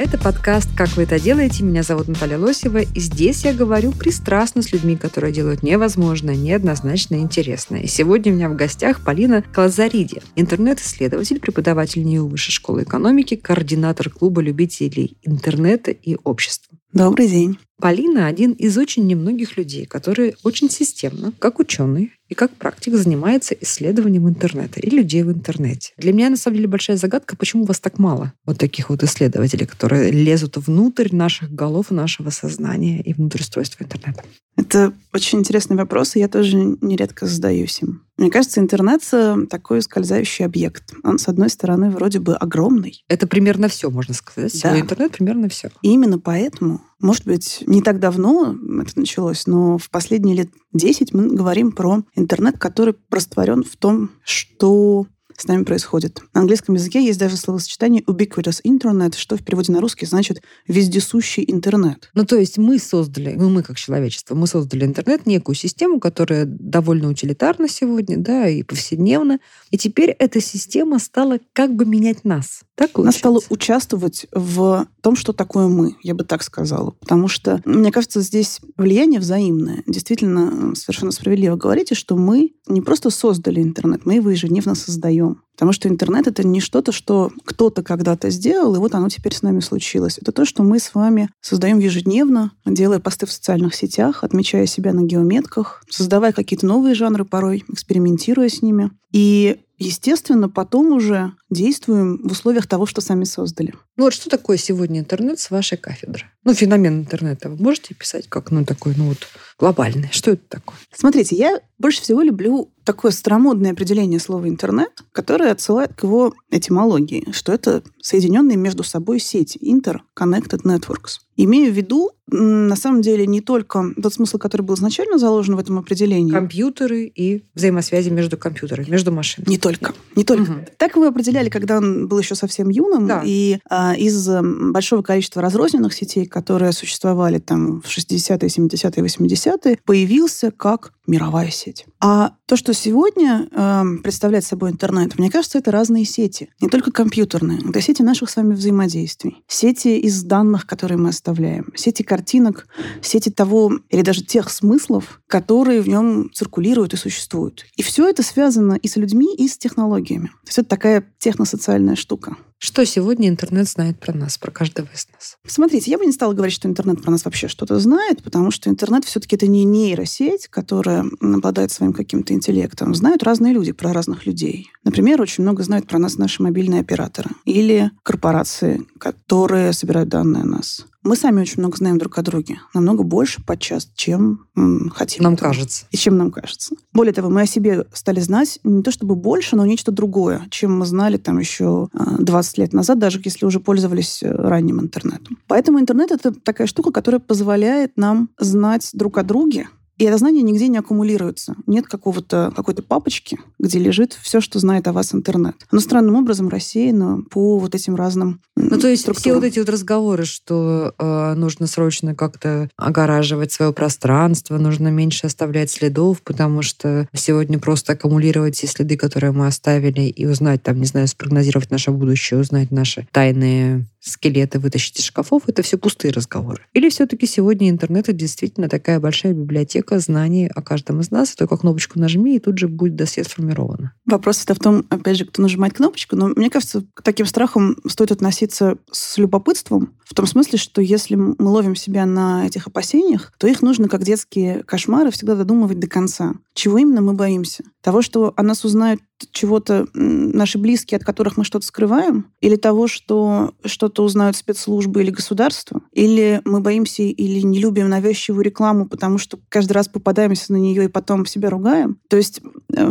Это подкаст «Как вы это делаете?». Меня зовут Наталья Лосева, и здесь я говорю пристрастно с людьми, которые делают невозможное, неоднозначно интересное. И сегодня у меня в гостях Полина Калазариди, интернет-исследователь, преподаватель НИУ Высшей школы экономики, координатор клуба любителей интернета и общества. Добрый день. Полина один из очень немногих людей, которые очень системно, как ученый и как практик, занимается исследованием интернета и людей в интернете. Для меня, на самом деле, большая загадка, почему вас так мало вот таких вот исследователей, которые лезут внутрь наших голов, нашего сознания и внутрь устройства интернета. Это очень интересный вопрос, и я тоже нередко задаюсь им. Мне кажется, интернет такой скользающий объект. Он, с одной стороны, вроде бы огромный. Это примерно все, можно сказать. Да. Сегодня интернет примерно все. И именно поэтому, может быть, не так давно это началось, но в последние лет 10 мы говорим про интернет, который растворен в том, что с нами происходит. На английском языке есть даже словосочетание ubiquitous internet, что в переводе на русский значит вездесущий интернет. Ну, то есть мы создали, ну, мы как человечество, мы создали интернет, некую систему, которая довольно утилитарна сегодня, да, и повседневно. И теперь эта система стала как бы менять нас. Так Она стала получается? участвовать в том, что такое мы, я бы так сказала. Потому что, мне кажется, здесь влияние взаимное. Действительно, совершенно справедливо говорите, что мы не просто создали интернет, мы его ежедневно создаем. Потому что интернет — это не что-то, что кто-то когда-то сделал, и вот оно теперь с нами случилось. Это то, что мы с вами создаем ежедневно, делая посты в социальных сетях, отмечая себя на геометках, создавая какие-то новые жанры порой, экспериментируя с ними. И естественно, потом уже действуем в условиях того, что сами создали. Ну вот что такое сегодня интернет с вашей кафедры? Ну, феномен интернета вы можете писать как, ну, такой, ну, вот, глобальный? Что это такое? Смотрите, я больше всего люблю такое старомодное определение слова «интернет», которое отсылает к его этимологии, что это соединенные между собой сети, interconnected networks. Имею в виду, на самом деле, не только тот смысл, который был изначально заложен в этом определении, Компьютеры и взаимосвязи между компьютерами, между машинами. Не только. Не только. Мгм. Так его определяли, когда он был еще совсем юным. Да. И а, из большого количества разрозненных сетей, которые существовали там в 60-е, 70-е, 80-е, появился как мировая сеть. А то, что сегодня эм, представляет собой интернет, мне кажется, это разные сети. Не только компьютерные. Это сети наших с вами взаимодействий. Сети из данных, которые мы оставляем. Сети картинок, сети того или даже тех смыслов, которые в нем циркулируют и существуют. И все это связано и с людьми, и с технологиями. То есть это такая техносоциальная штука. Что сегодня интернет знает про нас, про каждого из нас? Смотрите, я бы не стала говорить, что интернет про нас вообще что-то знает, потому что интернет все-таки это не нейросеть, которая обладает своим каким-то интеллектом. Знают разные люди про разных людей. Например, очень много знают про нас наши мобильные операторы или корпорации, которые собирают данные о нас. Мы сами очень много знаем друг о друге. Намного больше подчас, чем м, хотим. Нам этого. кажется. И чем нам кажется. Более того, мы о себе стали знать не то чтобы больше, но нечто другое, чем мы знали там еще а, 20 лет назад, даже если уже пользовались э, ранним интернетом. Поэтому интернет — это такая штука, которая позволяет нам знать друг о друге, и это знание нигде не аккумулируется. Нет какого-то, какой-то папочки, где лежит все, что знает о вас интернет. Оно странным образом рассеяно по вот этим разным Ну, то есть все структурам. вот эти вот разговоры, что э, нужно срочно как-то огораживать свое пространство, нужно меньше оставлять следов, потому что сегодня просто аккумулировать те следы, которые мы оставили, и узнать, там, не знаю, спрогнозировать наше будущее, узнать наши тайные скелеты, вытащить из шкафов, это все пустые разговоры. Или все-таки сегодня интернет это действительно такая большая библиотека знаний о каждом из нас, только кнопочку нажми, и тут же будет досье сформировано. Вопрос это в том, опять же, кто нажимает кнопочку. Но мне кажется, к таким страхам стоит относиться с любопытством. В том смысле, что если мы ловим себя на этих опасениях, то их нужно, как детские кошмары, всегда додумывать до конца. Чего именно мы боимся? Того, что о нас узнают чего-то наши близкие, от которых мы что-то скрываем? Или того, что что-то узнают спецслужбы или государство? Или мы боимся или не любим навязчивую рекламу, потому что каждый раз попадаемся на нее и потом себя ругаем? То есть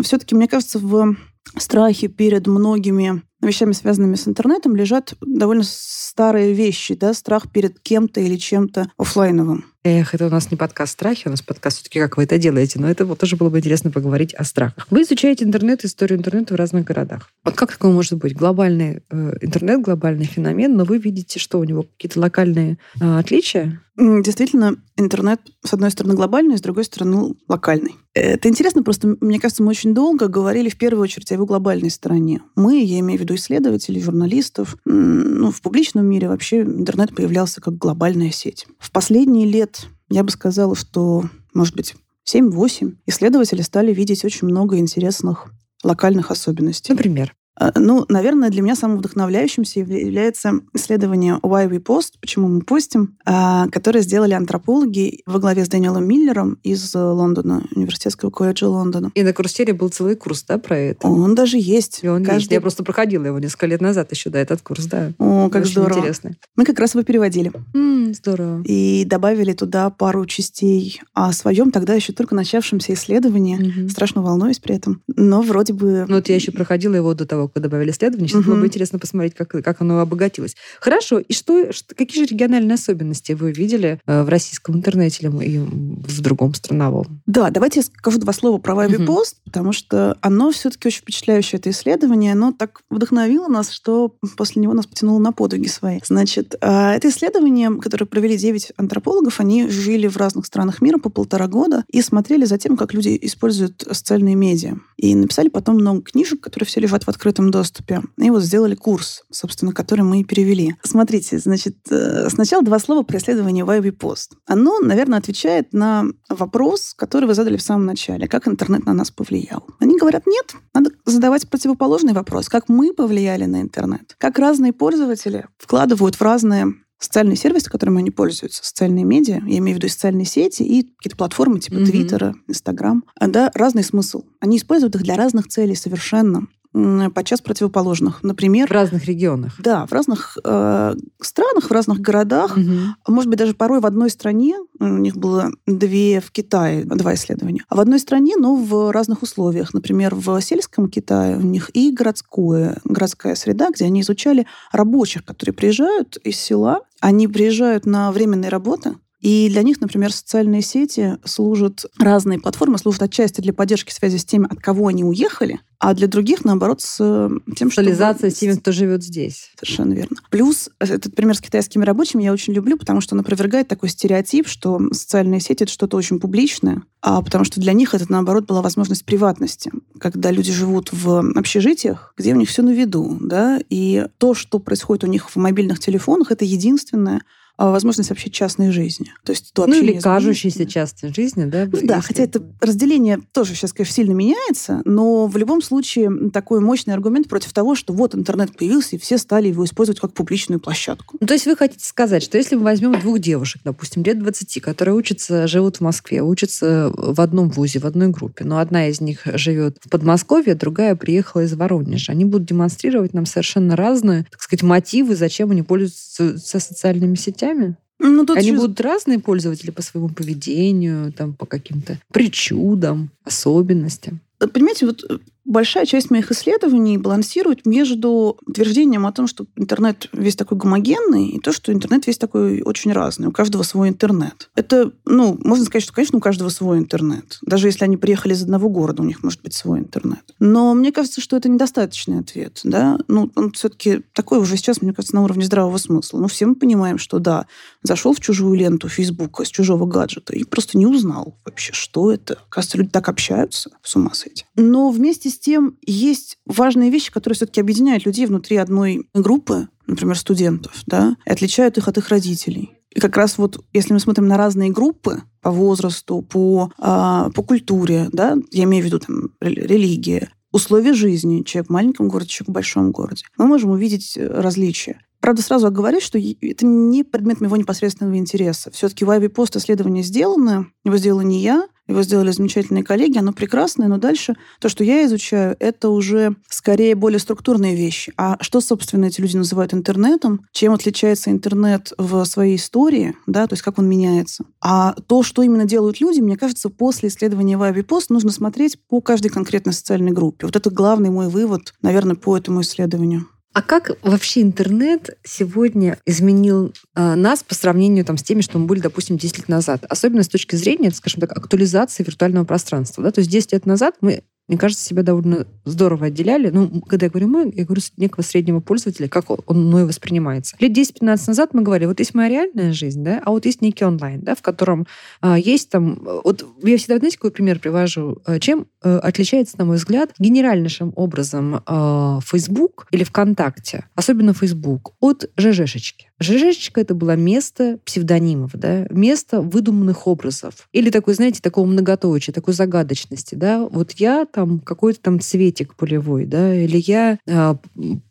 все-таки, мне кажется, в страхе перед многими вещами, связанными с интернетом, лежат довольно старые вещи, да, страх перед кем-то или чем-то офлайновым. Эх, это у нас не подкаст страхи, у нас подкаст все-таки как вы это делаете, но это вот тоже было бы интересно поговорить о страхах. Вы изучаете интернет, историю интернета в разных городах. Вот как такое может быть? Глобальный э, интернет, глобальный феномен, но вы видите, что у него какие-то локальные э, отличия? Действительно, интернет, с одной стороны, глобальный, с другой стороны, локальный. Это интересно, просто, мне кажется, мы очень долго говорили в первую очередь о его глобальной стороне. Мы, я имею в виду исследователей, журналистов, ну, в публичном мире вообще интернет появлялся как глобальная сеть. В последние лет я бы сказала, что, может быть, 7-8 исследователи стали видеть очень много интересных локальных особенностей. Например? А, ну, наверное, для меня самым вдохновляющимся является исследование Why We Post, почему мы постим, а, которое сделали антропологи во главе с Дэниелом Миллером из Лондона, Университетского колледжа Лондона. И на Курсере был целый курс, да, про это? Он даже есть. И он Каждый... есть. Я просто проходила его несколько лет назад еще, да, этот курс, да. О, как Очень здорово. интересно. Мы как раз его переводили. М, здорово. И добавили туда пару частей о своем тогда еще только начавшемся исследовании. Мгм. Страшно волнуюсь при этом. Но вроде бы... Ну, вот я еще проходила его до того, как добавили исследования. Сейчас было Мгм. бы интересно посмотреть, как, как оно обогатилось. Хорошо. И что, что- какие же региональные особенности вы видели э, в российском интернете или в другом страновом? Да, давайте я скажу два слова про Вайби. Пост, потому что оно все-таки очень впечатляющее, это исследование. Оно так вдохновило нас, что после него нас потянуло на подвиги свои. Значит, а, это исследование, которое провели 9 антропологов, они жили в разных странах мира по полтора года и смотрели за тем, как люди используют социальные медиа. И написали потом много книжек, которые все лежат в открытом доступе. И вот сделали курс, собственно, который мы и перевели. Смотрите, значит, э, сначала два слова про исследование Вайби Пост. Оно, наверное, отвечает на вопрос, который вы задали в самом начале. Как интернет на нас повлиял? Они говорят, нет, надо задавать противоположный вопрос. Как мы повлияли на интернет? Как разные пользователи вкладывают в разные социальные сервисы, которыми они пользуются, социальные медиа, я имею в виду социальные сети и какие-то платформы типа. Твиттера, Инстаграм, а, да, разный смысл. Они используют их для разных целей совершенно, подчас противоположных. Например, В разных регионах. да, в разных э, странах, в разных городах, а может быть, даже порой в одной стране, у них было две в Китае, два исследования, а в одной стране, но в разных условиях. Например, в сельском Китае у них и городское, городская среда, где они изучали рабочих, которые приезжают из села, они приезжают на временные работы, и для них, например, социальные сети служат, разные платформы служат отчасти для поддержки связи с теми, от кого они уехали, а для других, наоборот, с э, тем, что... Социализация с теми, кто живет здесь. Совершенно верно. Плюс э, этот пример с китайскими рабочими я очень люблю, потому что он опровергает такой стереотип, что социальные сети — это что-то очень публичное, а потому что для них это, наоборот, была возможность приватности, когда люди живут в общежитиях, где у них все на виду, да, и то, что происходит у них в мобильных телефонах, это единственное возможность вообще частной жизни. То есть то Ну, или кажущейся частной жизни, да? Ну да, хотя это разделение тоже сейчас, конечно, сильно меняется, но в любом случае такой мощный аргумент против того, что вот интернет появился, и все стали его использовать как публичную площадку. Ну, то есть вы хотите сказать, что если мы возьмем двух девушек, допустим, лет 20, которые учатся, живут в Москве, учатся в одном вузе, в одной группе, но одна из них живет в Подмосковье, другая приехала из Воронежа, они будут демонстрировать нам совершенно разные, так сказать, мотивы, зачем они пользуются со социальными сетями? Ну, тут Они еще- будут разные пользователи по своему поведению, там, по каким-то причудам, особенностям. Понимаете, вот э, большая часть моих исследований балансирует между утверждением о том, что интернет весь такой гомогенный, и то, что интернет весь такой очень разный. У каждого свой интернет. Это, ну, можно сказать, что, конечно, у каждого свой интернет. Даже если они приехали из одного города, у них может быть свой интернет. Но мне кажется, что это недостаточный ответ. Да? Ну, он все-таки такой уже сейчас, мне кажется, на уровне здравого смысла. Ну, все мы понимаем, что да, зашел в чужую ленту Фейсбука с чужого гаджета и просто не узнал вообще, что это. Кажется, люди так общаются, с ума сойти. Но вместе с тем есть важные вещи, которые все-таки объединяют людей внутри одной группы, например, студентов, да, и отличают их от их родителей. И как раз вот, если мы смотрим на разные группы по возрасту, по, а, по культуре, да, я имею в виду там рели- религия, условия жизни, человек в маленьком городе, человек в большом городе, мы можем увидеть э, различия. Правда, сразу оговорюсь, что это не предмет моего непосредственного интереса. Все-таки в Пост исследование сделано, его сделала не я, его сделали замечательные коллеги, оно прекрасное, но дальше то, что я изучаю, это уже скорее более структурные вещи. А что, собственно, эти люди называют интернетом? Чем отличается интернет в своей истории, да, то есть как он меняется? А то, что именно делают люди, мне кажется, после исследования Вайби Пост нужно смотреть по каждой конкретной социальной группе. Вот это главный мой вывод, наверное, по этому исследованию. А как вообще интернет сегодня изменил э, нас по сравнению там, с теми, что мы были, допустим, 10 лет назад? Особенно с точки зрения, скажем так, актуализации виртуального пространства. Да? То есть 10 лет назад мы мне кажется, себя довольно здорово отделяли. Ну, когда я говорю мы, я говорю с некого среднего пользователя, как он мной воспринимается. Лет 10-15 назад мы говорили, вот есть моя реальная жизнь, да, а вот есть некий онлайн, да, в котором а, есть там... Вот я всегда, знаете, какой пример привожу? А, чем а, отличается, на мой взгляд, генеральнейшим образом а, Facebook или ВКонтакте, особенно Facebook, от ЖЖшечки? ЖЖшечка — это было место псевдонимов, да, место выдуманных образов. Или такой, знаете, такого многоточия, такой загадочности, да. Вот я там какой-то там цветик полевой, да, или я а,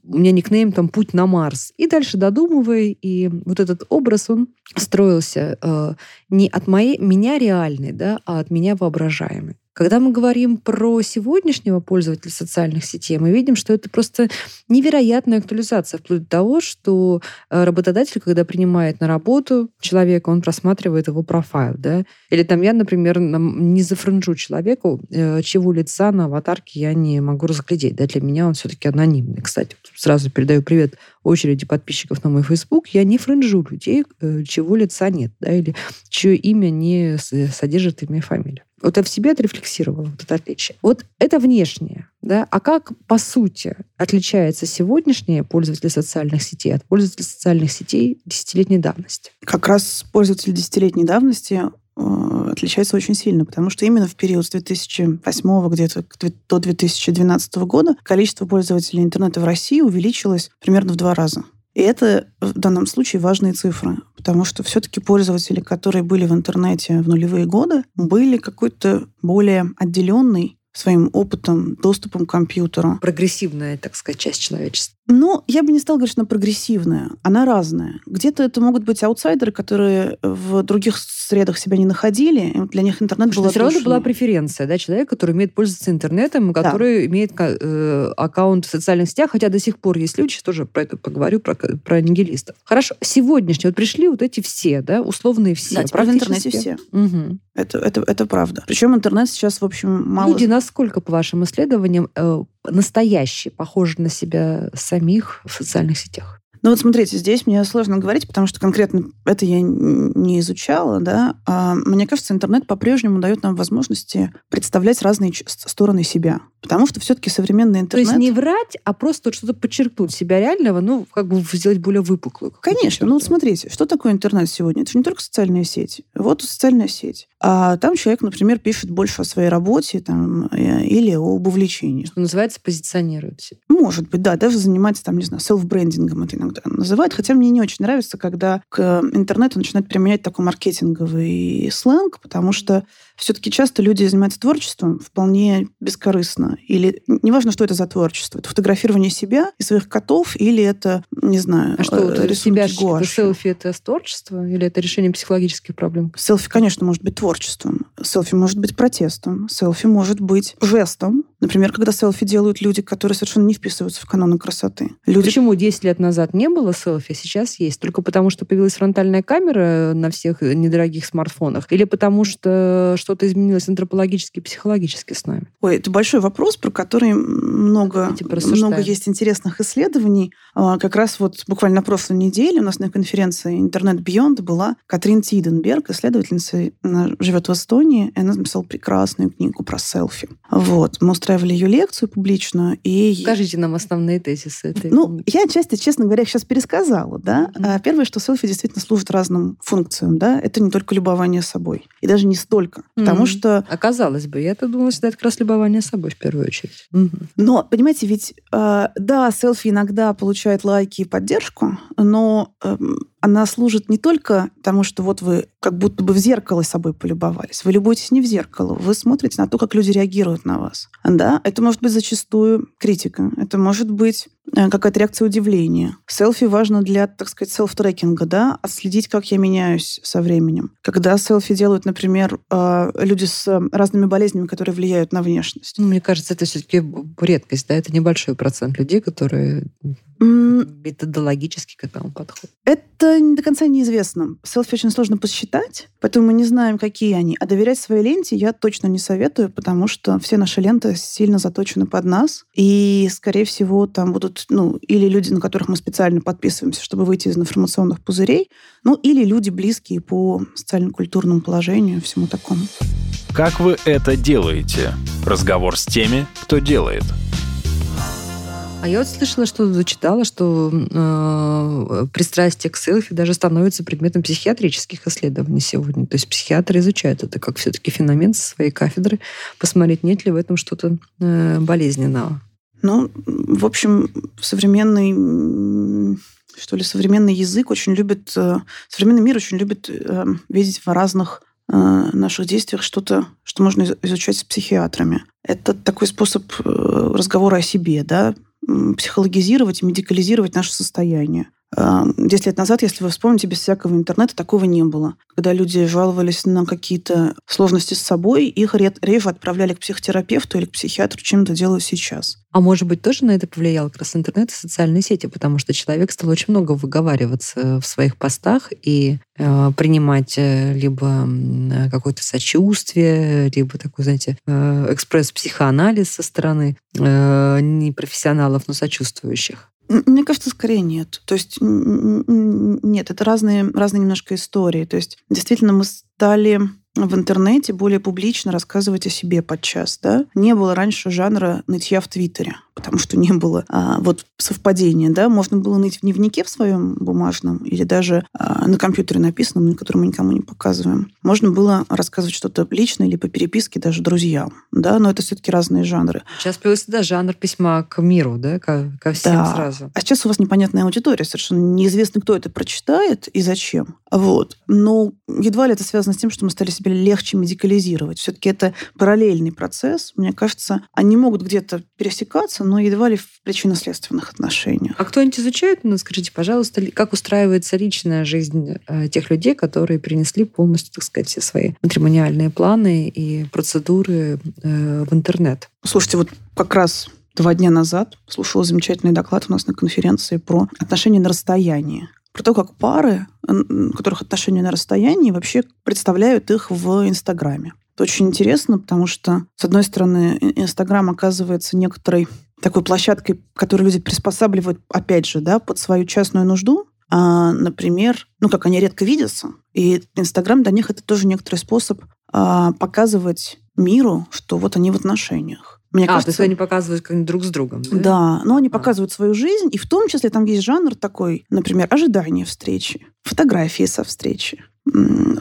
у меня никнейм там «Путь на Марс». И дальше додумывай, и вот этот образ, он строился э, не от моей, меня реальный, да, а от меня воображаемый. Когда мы говорим про сегодняшнего пользователя социальных сетей, мы видим, что это просто невероятная актуализация, вплоть до того, что э, работодатель, когда принимает на работу человека, он просматривает его профайл. Да? Или там я, например, не зафренжу человеку, э, чего лица на аватарке я не могу разглядеть. Да? Для меня он все-таки анонимный. Кстати, сразу передаю привет очереди подписчиков на мой Facebook. Я не френжу людей, э, чего лица нет, да, или чье имя не содержит имя и фамилию. Вот я в себе отрефлексировала вот это отличие. Вот это внешнее. Да? А как, по сути, отличается сегодняшние пользователи социальных сетей от пользователей социальных сетей десятилетней давности? Как раз пользователи десятилетней давности отличается очень сильно, потому что именно в период с 2008 где-то до 2012 года количество пользователей интернета в России увеличилось примерно в два раза. И это в данном случае важные цифры, потому что все-таки пользователи, которые были в интернете в нулевые годы, были какой-то более отделенный своим опытом, доступом к компьютеру. Прогрессивная, так сказать, часть человечества. Ну, я бы не стала говорить, что она прогрессивная. Она разная. Где-то это могут быть аутсайдеры, которые в других средах себя не находили. И для них интернет был все равно была преференция, да, человек, который умеет пользоваться интернетом, который да. имеет э, аккаунт в социальных сетях, хотя до сих пор есть люди, сейчас тоже про это поговорю, про, про нигилистов. Хорошо, сегодняшние, вот пришли вот эти все, да, условные все. Да, теперь в интернете все. Угу. Это, это, это правда. Причем интернет сейчас, в общем, мало... Люди насколько, по вашим исследованиям, э, настоящие, похожи на себя самих в социальных сетях? Ну вот смотрите, здесь мне сложно говорить, потому что конкретно это я не изучала, да. А мне кажется, интернет по-прежнему дает нам возможности представлять разные стороны себя. Потому что все-таки современный интернет... То есть не врать, а просто что-то подчеркнуть себя реального, ну, как бы сделать более выпуклую. Конечно. Ну вот смотрите, что такое интернет сегодня? Это же не только социальная сеть. Вот социальная сеть. А там человек, например, пишет больше о своей работе там, э, или об увлечении. Что называется, позиционирует себя. Может быть, да. Даже занимается, там, не знаю, селф-брендингом это иногда называют. Хотя мне не очень нравится, когда к интернету начинают применять такой маркетинговый сленг, потому что все-таки часто люди занимаются творчеством вполне бескорыстно. Или неважно, что это за творчество. Это фотографирование себя и своих котов, или это, не знаю, А что, э, себя это селфи это творчество? Или это решение психологических проблем? Селфи, конечно, может быть творчеством. Селфи может быть протестом. Селфи может быть жестом. Например, когда селфи делают люди, которые совершенно не вписываются в каноны красоты. Люди... Почему 10 лет назад не было селфи, а сейчас есть? Только потому, что появилась фронтальная камера на всех недорогих смартфонах? Или потому, что что-то изменилось антропологически, психологически с нами? Ой, это большой вопрос, про который много, много есть интересных исследований. А, как раз вот буквально на прошлой неделе у нас на конференции «Интернет Beyond» была Катрин Тиденберг, исследовательница, она живет в Эстонии, и она написала прекрасную книгу про селфи. Вот. Мы устраивали ее лекцию публичную. И... Скажите нам основные тезисы этой Ну, книги. я часто, честно говоря, сейчас пересказала. Да? Mm-hmm. Первое, что селфи действительно служит разным функциям. Да? Это не только любование собой. И даже не столько. Mm-hmm. Потому что... Оказалось бы, я-то думала, что это как раз любование собой в первую очередь. Mm-hmm. Но, понимаете, ведь, э, да, селфи иногда получает лайки и поддержку, но эм, она служит не только тому, что вот вы как будто бы в зеркало собой полюбовались. Вы любуетесь не в зеркало, вы смотрите на то, как люди реагируют на вас. Да, это может быть зачастую критика, это может быть э, какая-то реакция удивления. Селфи важно для, так сказать, селф-трекинга, да, отследить, как я меняюсь со временем. Когда селфи делают, например, э, люди с разными болезнями, которые влияют на внешность. Ну, мне кажется, это все-таки редкость, да, это небольшой процент людей, которые Методологически к этому подход. Это до конца неизвестно. Селфи очень сложно посчитать, поэтому мы не знаем, какие они. А доверять своей ленте я точно не советую, потому что все наши ленты сильно заточены под нас. И, скорее всего, там будут, ну, или люди, на которых мы специально подписываемся, чтобы выйти из информационных пузырей, ну, или люди близкие по социально-культурному положению, всему такому. Как вы это делаете? Разговор с теми, кто делает. А я вот слышала, что зачитала, что э, пристрастие к селфи даже становится предметом психиатрических исследований сегодня. То есть психиатры изучают это как все-таки феномен со своей кафедры, посмотреть, нет ли в этом что-то э, болезненного. Ну, в общем, современный что ли, современный язык очень любит, э, современный мир очень любит э, видеть в разных э, наших действиях что-то, что можно изучать с психиатрами. Это такой способ разговора о себе, да, психологизировать, медикализировать наше состояние. Десять лет назад, если вы вспомните, без всякого интернета такого не было. Когда люди жаловались на какие-то сложности с собой, их реже отправляли к психотерапевту или к психиатру, чем это делают сейчас. А может быть, тоже на это повлиял как раз интернет и социальные сети, потому что человек стал очень много выговариваться в своих постах и э, принимать э, либо какое-то сочувствие, либо такой, знаете, э, экспресс-психоанализ со стороны э, не профессионалов, но сочувствующих. Мне кажется, скорее нет. То есть нет, это разные, разные немножко истории. То есть действительно мы стали в интернете более публично рассказывать о себе подчас. Да? Не было раньше жанра нытья в Твиттере потому что не было а, вот совпадения, да, можно было ныть в дневнике в своем бумажном или даже а, на компьютере написанном, на котором мы никому не показываем. Можно было рассказывать что-то личное или по переписке даже друзьям, да, но это все-таки разные жанры. Сейчас появился, да, жанр письма к миру, да, ко, ко всем да. сразу. А сейчас у вас непонятная аудитория, совершенно неизвестно, кто это прочитает и зачем. Вот. Но едва ли это связано с тем, что мы стали себя легче медикализировать. Все-таки это параллельный процесс. Мне кажется, они могут где-то пересекаться, но едва ли в причинно-следственных отношениях. А кто-нибудь изучает, ну, скажите, пожалуйста, как устраивается личная жизнь э, тех людей, которые принесли полностью, так сказать, все свои матримониальные планы и процедуры э, в интернет? Слушайте, вот как раз два дня назад слушала замечательный доклад у нас на конференции про отношения на расстоянии про то, как пары, у которых отношения на расстоянии, вообще представляют их в Инстаграме. Это очень интересно, потому что, с одной стороны, Инстаграм оказывается некоторой такой площадкой, которую люди приспосабливают, опять же, да, под свою частную нужду. А, например, ну, как они редко видятся. И Инстаграм для них это тоже некоторый способ а, показывать миру, что вот они в отношениях. Мне а, кажется, то есть они показывают как друг с другом, да? Да, но они а. показывают свою жизнь, и в том числе там есть жанр такой, например, ожидание встречи, фотографии со встречи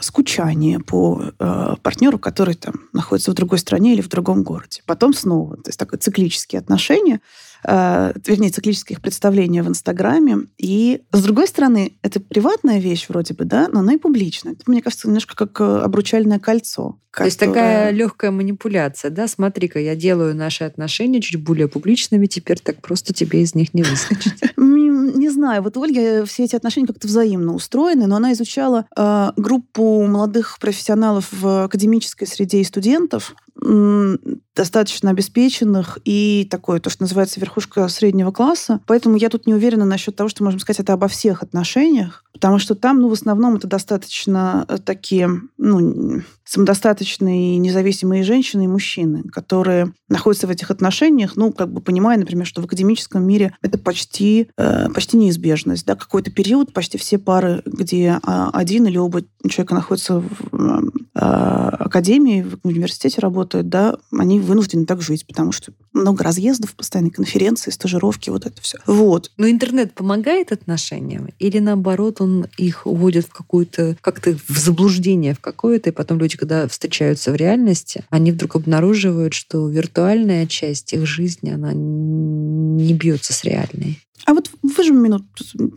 скучание по э, партнеру, который там находится в другой стране или в другом городе. Потом снова, то есть такое циклические отношения, э, вернее, циклические их представления в Инстаграме. И, с другой стороны, это приватная вещь вроде бы, да, но она и публичная. Это, мне кажется, немножко как э, обручальное кольцо. То есть такая легкая манипуляция, да? Смотри-ка, я делаю наши отношения чуть более публичными, теперь так просто тебе из них не выскочить. Не знаю, вот у Ольги все эти отношения как-то взаимно устроены, но она изучала э, группу молодых профессионалов в академической среде и студентов, достаточно обеспеченных и такое, то, что называется верхушка среднего класса. Поэтому я тут не уверена насчет того, что можем сказать это обо всех отношениях, потому что там, ну, в основном это достаточно э, такие, ну, самодостаточные независимые женщины и мужчины, которые находятся в этих отношениях, ну, как бы понимая, например, что в академическом мире это почти, э, почти неизбежность, да, какой-то период почти все пары, где а, один или оба человека находятся в э, академии, в университете работают, да, они вынуждены так жить, потому что много разъездов, постоянные конференции, стажировки, вот это все. Вот. Но интернет помогает отношениям? Или наоборот, он их уводит в какую-то, как-то в заблуждение в какое-то, и потом люди, когда встречаются в реальности, они вдруг обнаруживают, что виртуальная часть их жизни, она не бьется с реальной. А вот вы же минут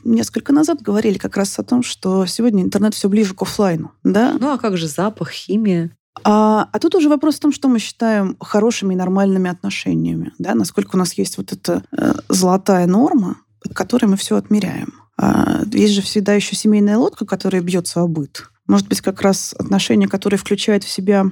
несколько назад говорили как раз о том, что сегодня интернет все ближе к офлайну, да? Ну а как же запах, химия? А, а тут уже вопрос в том, что мы считаем хорошими и нормальными отношениями, да? Насколько у нас есть вот эта э, золотая норма, под которой мы все отмеряем. А, есть же всегда еще семейная лодка, которая бьется о быт. Может быть, как раз отношения, которые включают в себя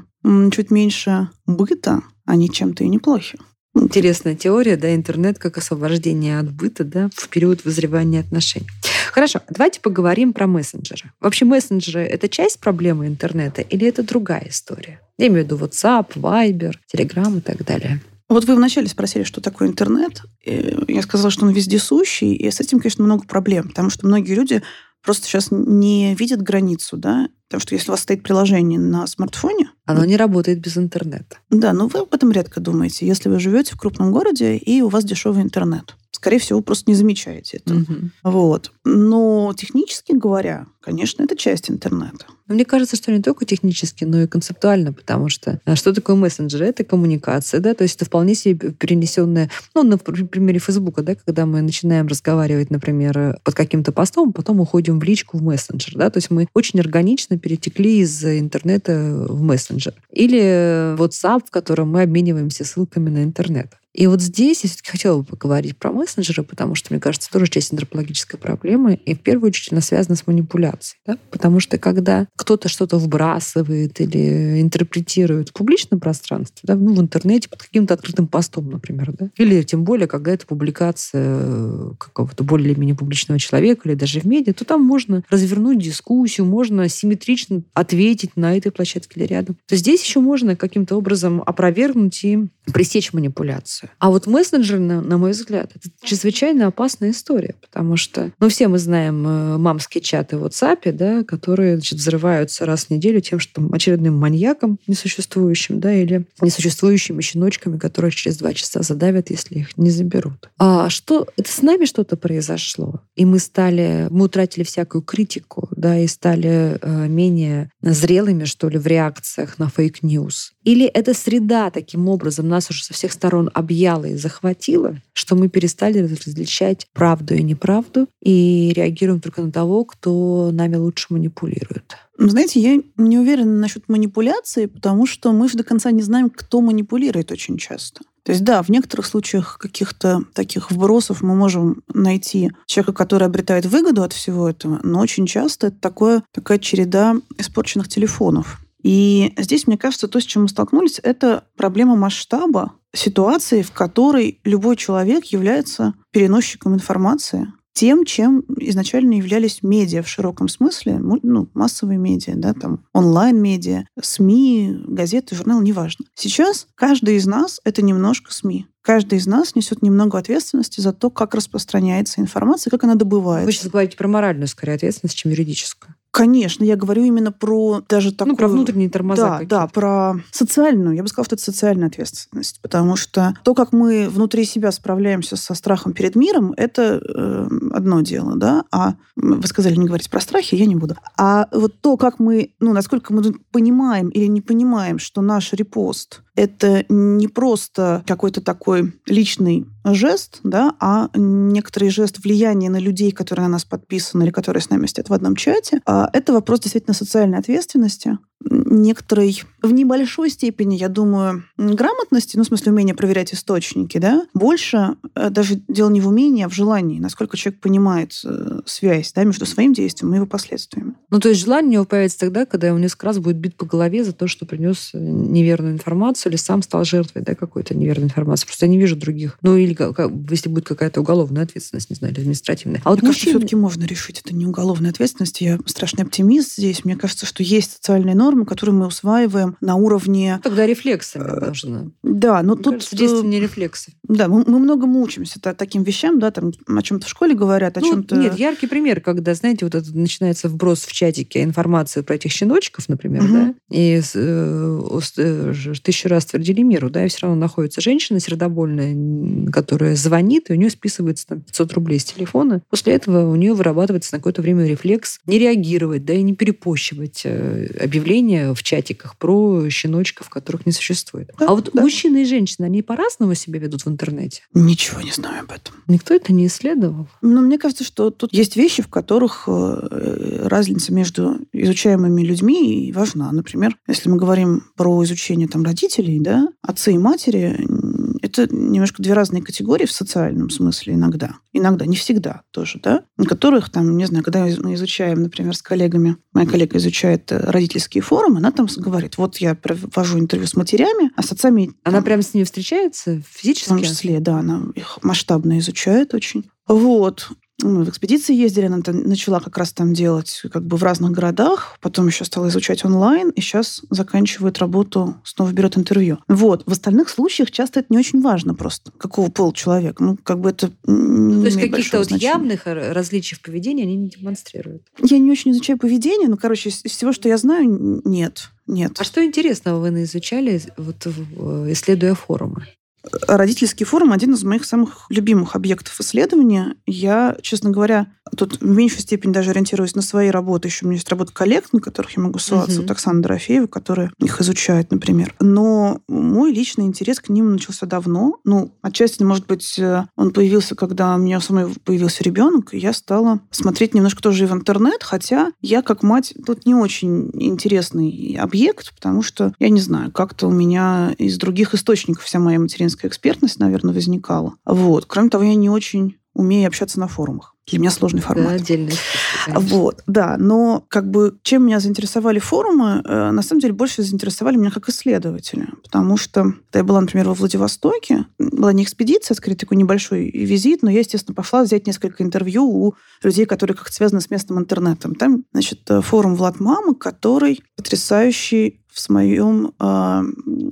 чуть меньше быта, они чем-то и неплохи. Интересная теория, да, интернет как освобождение от быта, да, в период вызревания отношений. Хорошо, давайте поговорим про мессенджеры. Вообще мессенджеры — это часть проблемы интернета или это другая история? Я имею в виду WhatsApp, Viber, Telegram и так далее. Вот вы вначале спросили, что такое интернет. И я сказала, что он вездесущий, и с этим, конечно, много проблем, потому что многие люди просто сейчас не видят границу, да, потому что если у вас стоит приложение на смартфоне... Оно не работает без интернета. Да, но вы об этом редко думаете, если вы живете в крупном городе и у вас дешевый интернет скорее всего, просто не замечаете это. Угу. Вот. Но технически говоря, конечно, это часть интернета. мне кажется, что не только технически, но и концептуально, потому что а, что такое мессенджер? Это коммуникация, да, то есть это вполне себе перенесенная, ну, на примере Фейсбука, да, когда мы начинаем разговаривать, например, под каким-то постом, потом уходим в личку в мессенджер, да, то есть мы очень органично перетекли из интернета в мессенджер. Или WhatsApp, в котором мы обмениваемся ссылками на интернет. И вот здесь я все-таки хотела бы поговорить про мессенджеры, потому что, мне кажется, тоже часть антропологической проблемы, и в первую очередь она связана с манипуляцией. Да? Потому что когда кто-то что-то вбрасывает или интерпретирует в публичном пространстве, да, ну, в интернете, под каким-то открытым постом, например, да? или тем более, когда это публикация какого-то более-менее публичного человека или даже в медиа, то там можно развернуть дискуссию, можно симметрично ответить на этой площадке или рядом. То здесь еще можно каким-то образом опровергнуть и пресечь манипуляцию. А вот мессенджер, на, на мой взгляд, это чрезвычайно опасная история, потому что, ну, все мы знаем э, мамские чаты в WhatsApp, да, которые значит, взрываются раз в неделю тем, что очередным маньяком несуществующим, да, или несуществующими щеночками, которые через два часа задавят, если их не заберут. А что, это с нами что-то произошло, и мы стали, мы утратили всякую критику, да, и стали э, менее зрелыми, что ли, в реакциях на fake news. Или эта среда таким образом нас уже со всех сторон объяла и захватила, что мы перестали различать правду и неправду и реагируем только на того, кто нами лучше манипулирует. Знаете, я не уверена насчет манипуляции, потому что мы же до конца не знаем, кто манипулирует очень часто. То есть, да, в некоторых случаях каких-то таких вбросов мы можем найти человека, который обретает выгоду от всего этого, но очень часто это такое, такая череда испорченных телефонов. И здесь, мне кажется, то, с чем мы столкнулись, это проблема масштаба ситуации, в которой любой человек является переносчиком информации, тем, чем изначально являлись медиа в широком смысле, ну, массовые медиа, да, там, онлайн-медиа, СМИ, газеты, журналы, неважно. Сейчас каждый из нас — это немножко СМИ. Каждый из нас несет немного ответственности за то, как распространяется информация, как она добывается. Вы сейчас говорите про моральную, скорее, ответственность, чем юридическую. Конечно, я говорю именно про даже такую... Ну, про внутренние тормоза Да, да, про социальную, я бы сказала, что это социальная ответственность, потому что то, как мы внутри себя справляемся со страхом перед миром, это э, одно дело, да, а вы сказали не говорить про страхи, я не буду. А вот то, как мы, ну, насколько мы понимаем или не понимаем, что наш репост это не просто какой-то такой личный жест, да, а некоторый жест влияния на людей, которые на нас подписаны или которые с нами сидят в одном чате. А это вопрос действительно социальной ответственности некоторой, в небольшой степени, я думаю, грамотности, ну, в смысле, умения проверять источники, да, больше э, даже дело не в умении, а в желании, насколько человек понимает э, связь, да, между своим действием и его последствиями. Ну, то есть желание у него появится тогда, когда его несколько раз будет бит по голове за то, что принес э, неверную информацию или сам стал жертвой, да, какой-то неверной информации. Просто я не вижу других. Ну, или как, если будет какая-то уголовная ответственность, не знаю, или административная. А вот Мне мужчины... кажется, все-таки можно решить. Это не уголовная ответственность. Я страшный оптимист здесь. Мне кажется, что есть социальные нормы, которые мы усваиваем на уровне... Тогда рефлексами э, должно. Да, но Мне тут... Кажется, действие не рефлексы. Да, мы, мы много учимся таким вещам, да, там о чем-то в школе говорят, о ну, чем-то... Нет, яркий пример, когда, знаете, вот это начинается вброс в чатике информации про этих щеночков, например, угу. да, и э, э, тысячу раз твердили миру, да, и все равно находится женщина сердобольная, которая звонит, и у нее списывается там 500 рублей с телефона. После этого у нее вырабатывается на какое-то время рефлекс не реагировать, да, и не перепощивать объявления в чатиках про щеночков, которых не существует. Да, а вот да. мужчины и женщины, они по-разному себя ведут в интернете? Ничего не знаю об этом. Никто это не исследовал? Ну, мне кажется, что тут есть вещи, в которых э, разница между изучаемыми людьми важна. Например, если мы говорим про изучение там родителей, да, отцы и матери это немножко две разные категории в социальном смысле иногда. Иногда, не всегда тоже, да? На которых, там, не знаю, когда мы изучаем, например, с коллегами, моя коллега изучает э, родительские форумы, она там говорит, вот я провожу интервью с матерями, а с отцами... Она там, прям с ними встречается физически? В том числе, да, она их масштабно изучает очень. Вот мы в экспедиции ездили, она начала как раз там делать как бы в разных городах, потом еще стала изучать онлайн, и сейчас заканчивает работу, снова берет интервью. Вот. В остальных случаях часто это не очень важно просто, какого пола человек. Ну, как бы это ну, То есть каких-то вот явных различий в поведении они не демонстрируют? Я не очень изучаю поведение, но, короче, из всего, что я знаю, нет. Нет. А что интересного вы изучали, вот, э, исследуя форумы? Родительский форум – один из моих самых любимых объектов исследования. Я, честно говоря, тут в меньшей степени даже ориентируюсь на свои работы. Еще у меня есть работа коллег, на которых я могу ссылаться. Угу. Вот Оксана Дорофеева, которая их изучает, например. Но мой личный интерес к ним начался давно. Ну, отчасти, может быть, э, он появился, когда у меня самой появился ребенок, и я стала смотреть немножко тоже и в интернет, хотя я, как мать, тут не очень интересный объект, потому что, я не знаю, как-то у меня из других источников вся моя материнская медицинская экспертность, наверное, возникала. Вот. Кроме того, я не очень умею общаться на форумах. Для меня сложный формат. Да, отдельно. Вот, да. Но как бы чем меня заинтересовали форумы, э, на самом деле больше заинтересовали меня как исследователя. Потому что когда я была, например, во Владивостоке, была не экспедиция, а скорее такой небольшой визит, но я, естественно, пошла взять несколько интервью у людей, которые как-то связаны с местным интернетом. Там, значит, э, форум Влад Мамы, который потрясающий в своем э,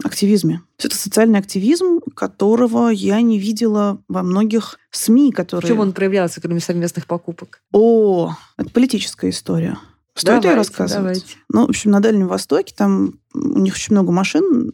активизме. Это социальный активизм, которого я не видела во многих СМИ, которые... В чем он проявлялся, кроме совместных покупок? О, это политическая история. Стоит давайте, ее рассказывать? Давайте. Ну, в общем, на Дальнем Востоке там у них очень много машин,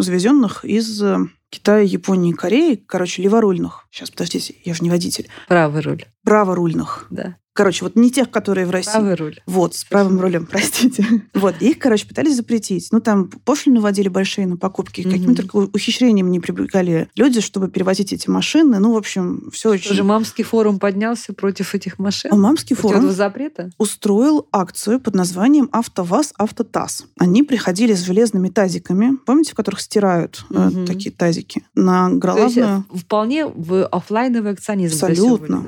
завезенных из э, Китая, Японии, Кореи, короче, леворульных. Сейчас, подождите, я же не водитель. Правый руль. Праворульных. Да. Короче, вот не тех, которые в России. Правый руль. Вот, с правым рулем, простите. Вот, их, короче, пытались запретить. Ну, там пошлины вводили большие на покупки. Mm-hmm. Каким только ухищрением не привлекали люди, чтобы перевозить эти машины. Ну, в общем, все очень... Тоже мамский форум поднялся против этих машин? А мамский форум запрета? устроил акцию под названием «АвтоВАЗ, Автотаз». Они приходили с железными тазиками, помните, в которых стирают mm-hmm. э, такие тазики, на главную... То есть вполне в офлайновый акционизм Абсолютно.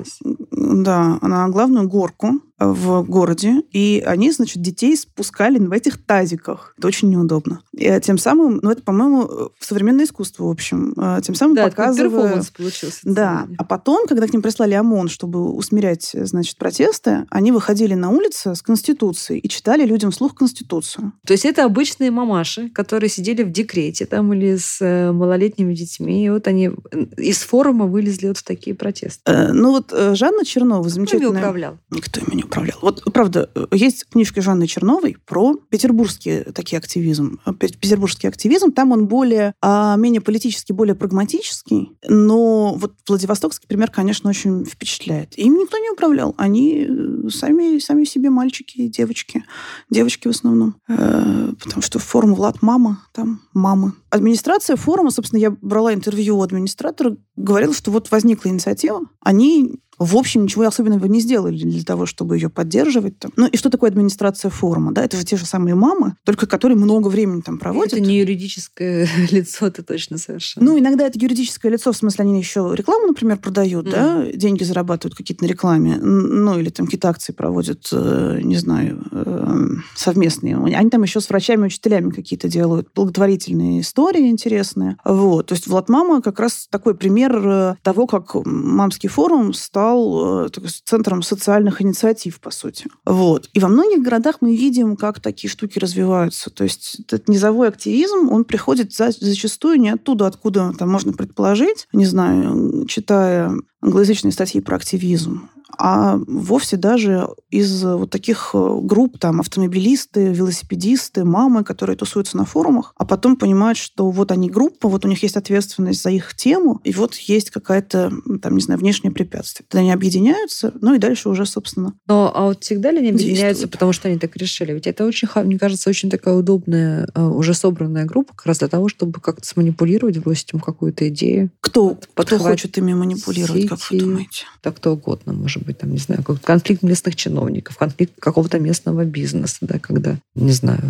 Да, на главную горку в городе, и они, значит, детей спускали в этих тазиках. Это очень неудобно. И тем самым, ну, это, по-моему, современное искусство, в общем, э, тем самым да, показывая... получился. Да. А потом, когда к ним прислали ОМОН, чтобы усмирять, значит, протесты, они выходили на улицы с Конституцией и читали людям вслух Конституцию. То есть это обычные мамаши, которые сидели в декрете там или с э, малолетними детьми, и вот они из форума вылезли вот в такие протесты. Э, ну вот Жанна Чернова, замечательная... Кто управлял? Никто ими не управлял. Вот, правда, есть книжка Жанны Черновой про петербургский такие активизм. Петербургский активизм, там он более, а, менее политический, более прагматический, но вот Владивостокский пример, конечно, очень впечатляет. Им никто не управлял. Они э, сами, сами себе мальчики и девочки. Девочки в основном. Э, потому что форум Влад мама, там мамы. Администрация форума, собственно, я брала интервью у администратора, говорила, что вот возникла инициатива, они в общем, ничего особенного не сделали для того, чтобы ее поддерживать. Там. Ну и что такое администрация форума? Да, это же те же самые мамы, только которые много времени там проводят. Это не юридическое лицо, это точно совершенно. Ну, иногда это юридическое лицо, в смысле, они еще рекламу, например, продают, mm. да, деньги зарабатывают какие-то на рекламе, ну, или там какие-то акции проводят, э, не знаю, э, совместные. Они там еще с врачами, учителями какие-то делают благотворительные истории интересные. Вот. То есть Влад Мама как раз такой пример э, того, как мамский форум стал стал э, центром социальных инициатив, по сути. Вот. И во многих городах мы видим, как такие штуки развиваются. То есть этот низовой активизм, он приходит за, зачастую не оттуда, откуда там можно предположить, не знаю, читая англоязычные статьи про активизм, а вовсе даже из вот таких э, групп, там, автомобилисты, велосипедисты, мамы, которые тусуются на форумах, а потом понимают, что вот они группа, вот у них есть ответственность за их тему, и вот есть какая-то, там, не знаю, внешнее препятствие. Тогда они объединяются, ну и дальше уже, собственно, Но, а вот всегда ли они объединяются, действуют. потому что они так решили? Ведь это очень, мне кажется, очень такая удобная, э, уже собранная группа, как раз для того, чтобы как-то сманипулировать, бросить им какую-то идею. Кто кто хочет ими манипулировать, как вы думаете? Да кто угодно, может быть, там, не знаю, конфликт местных чиновников, конфликт какого-то местного бизнеса, да, когда, не знаю,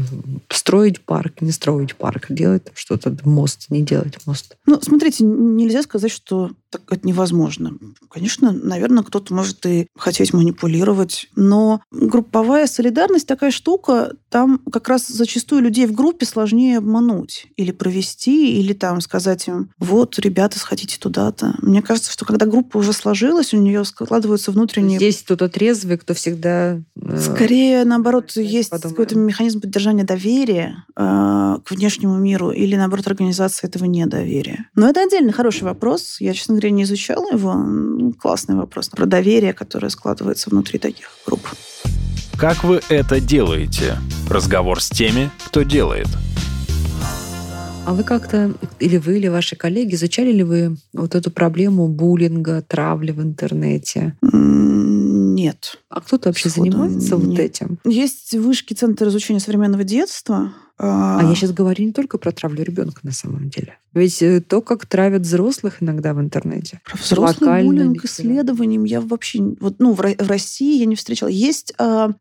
строить парк, не строить парк, делать что-то, мост, не делать мост. Ну, смотрите, нельзя сказать, что так это невозможно. Конечно, наверное, кто-то может и хотеть манипулировать, но групповая солидарность такая штука, там как раз зачастую людей в группе сложнее обмануть или провести, или там сказать им, вот, ребята, сходите туда-то. Мне кажется, что когда группа уже сложилась, у нее складываются внутренние... Здесь кто-то трезвый, кто всегда... Э, Скорее, наоборот, есть какой-то механизм поддержания доверия э, к внешнему миру или, наоборот, организация этого недоверия. Но это отдельный хороший вопрос. Я, честно говоря, не изучала его. Классный вопрос про доверие, которое складывается внутри таких групп. Как вы это делаете? Разговор с теми, кто делает. А вы как-то, или вы, или ваши коллеги, изучали ли вы вот эту проблему буллинга, травли в интернете? Нет. А кто-то вообще Сходу занимается нет. вот этим? Есть вышки Центра изучения современного детства, а я сейчас говорю не только про травлю ребенка на самом деле. Ведь э, то, как травят взрослых иногда в интернете. Про взрослый буллинг исследованием я вообще... Вот, ну, в, в России я не встречала. Есть а,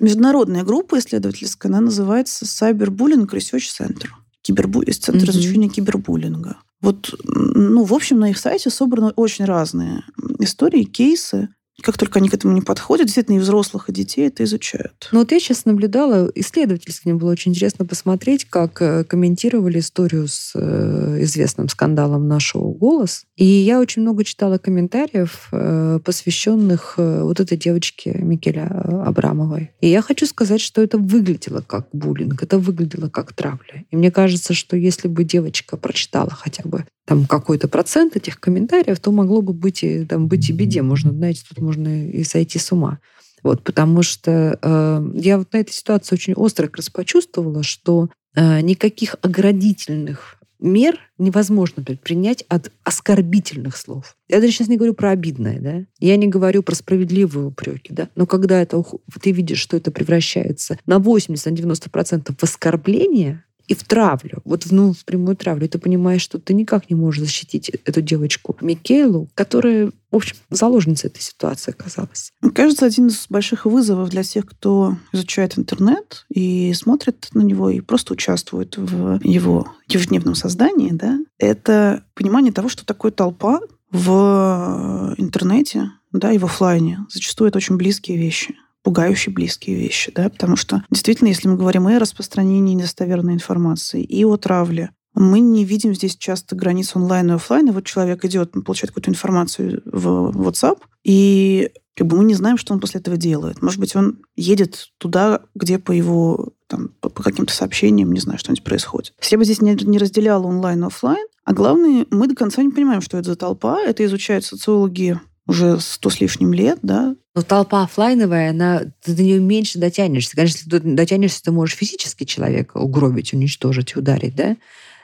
международная группа исследовательская, она называется Cyberbullying Research Center. Кибербу... Центр mm-hmm. изучения кибербуллинга. Вот, ну, в общем, на их сайте собраны очень разные истории, кейсы. Как только они к этому не подходят, действительно, и взрослых, и детей это изучают. Ну вот я сейчас наблюдала, исследовательски мне было очень интересно посмотреть, как э, комментировали историю с э, известным скандалом нашего «Голос». И я очень много читала комментариев, э, посвященных вот этой девочке Микеля Абрамовой. И я хочу сказать, что это выглядело как буллинг, это выглядело как травля. И мне кажется, что если бы девочка прочитала хотя бы там какой-то процент этих комментариев, то могло бы быть и, там, быть и беде. Можно, знаете, тут можно и сойти с ума. Вот, потому что э, я вот на этой ситуации очень остро как раз почувствовала, что э, никаких оградительных мер невозможно предпринять от оскорбительных слов. Я даже сейчас не говорю про обидное, да? Я не говорю про справедливые упреки, да? Но когда это, ты видишь, что это превращается на 80-90% в оскорбление, и в травлю, вот в, ну, в прямую травлю, ты понимаешь, что ты никак не можешь защитить эту девочку Микелу, которая, в общем, заложницей этой ситуации оказалась. Мне кажется, один из больших вызовов для тех, кто изучает интернет и смотрит на него, и просто участвует в его ежедневном создании, да, это понимание того, что такое толпа в интернете, да, и в офлайне. Зачастую это очень близкие вещи пугающие близкие вещи, да, потому что действительно, если мы говорим и о распространении недостоверной информации, и о травле, мы не видим здесь часто границ онлайн и офлайн. И вот человек идет, получает какую-то информацию в WhatsApp, и как бы мы не знаем, что он после этого делает. Может быть, он едет туда, где по его там, по, каким-то сообщениям, не знаю, что-нибудь происходит. Я бы здесь не, не разделяла онлайн и офлайн, а главное, мы до конца не понимаем, что это за толпа. Это изучают социологи уже сто с лишним лет, да. Но толпа офлайновая, она, ты до нее меньше дотянешься. Конечно, если ты дотянешься, ты можешь физически человека угробить, уничтожить, ударить, да?